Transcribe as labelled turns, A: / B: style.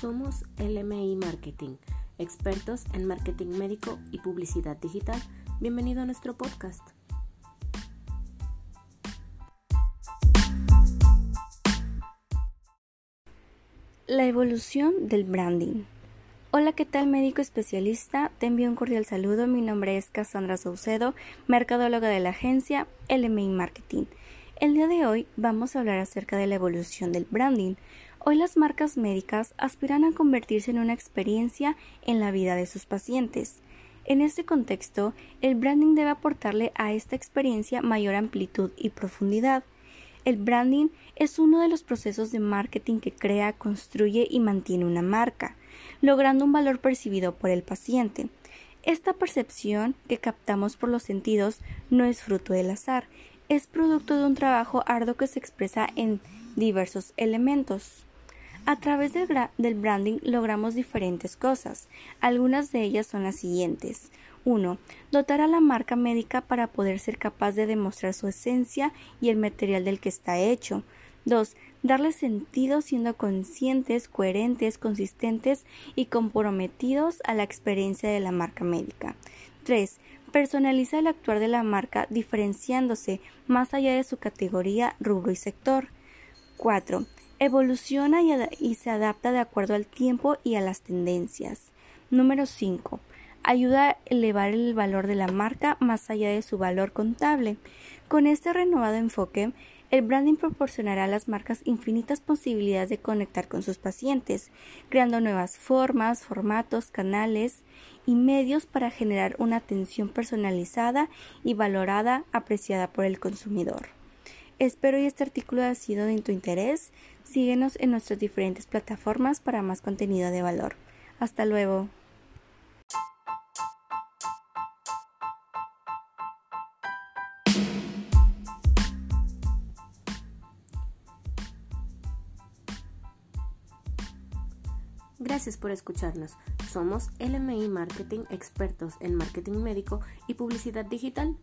A: Somos LMI Marketing, expertos en marketing médico y publicidad digital. Bienvenido a nuestro podcast.
B: La evolución del branding. Hola, ¿qué tal médico especialista? Te envío un cordial saludo. Mi nombre es Cassandra Saucedo, mercadóloga de la agencia LMI Marketing. El día de hoy vamos a hablar acerca de la evolución del branding. Hoy las marcas médicas aspiran a convertirse en una experiencia en la vida de sus pacientes. En este contexto, el branding debe aportarle a esta experiencia mayor amplitud y profundidad. El branding es uno de los procesos de marketing que crea, construye y mantiene una marca, logrando un valor percibido por el paciente. Esta percepción que captamos por los sentidos no es fruto del azar, es producto de un trabajo arduo que se expresa en diversos elementos. A través del, branding logramos diferentes cosas. Algunas de ellas son las siguientes. 1. Dotar a la marca médica para poder ser capaz de demostrar su esencia y el material del que está hecho. 2. Darle sentido siendo conscientes, coherentes, consistentes y comprometidos a la experiencia de la marca médica. 3. Personaliza el actuar de la marca diferenciándose más allá de su categoría, rubro y sector. 4. Evoluciona y, se adapta de acuerdo al tiempo y a las tendencias. Número 5. Ayuda a elevar el valor de la marca más allá de su valor contable. Con este renovado enfoque, el branding proporcionará a las marcas infinitas posibilidades de conectar con sus pacientes, creando nuevas formas, formatos, canales y medios para generar una atención personalizada y valorada, apreciada por el consumidor. Espero que este artículo haya sido de tu interés. Síguenos en nuestras diferentes plataformas para más contenido de valor. Hasta luego.
A: Gracias por escucharnos. Somos LMI Marketing, expertos en marketing médico y publicidad digital.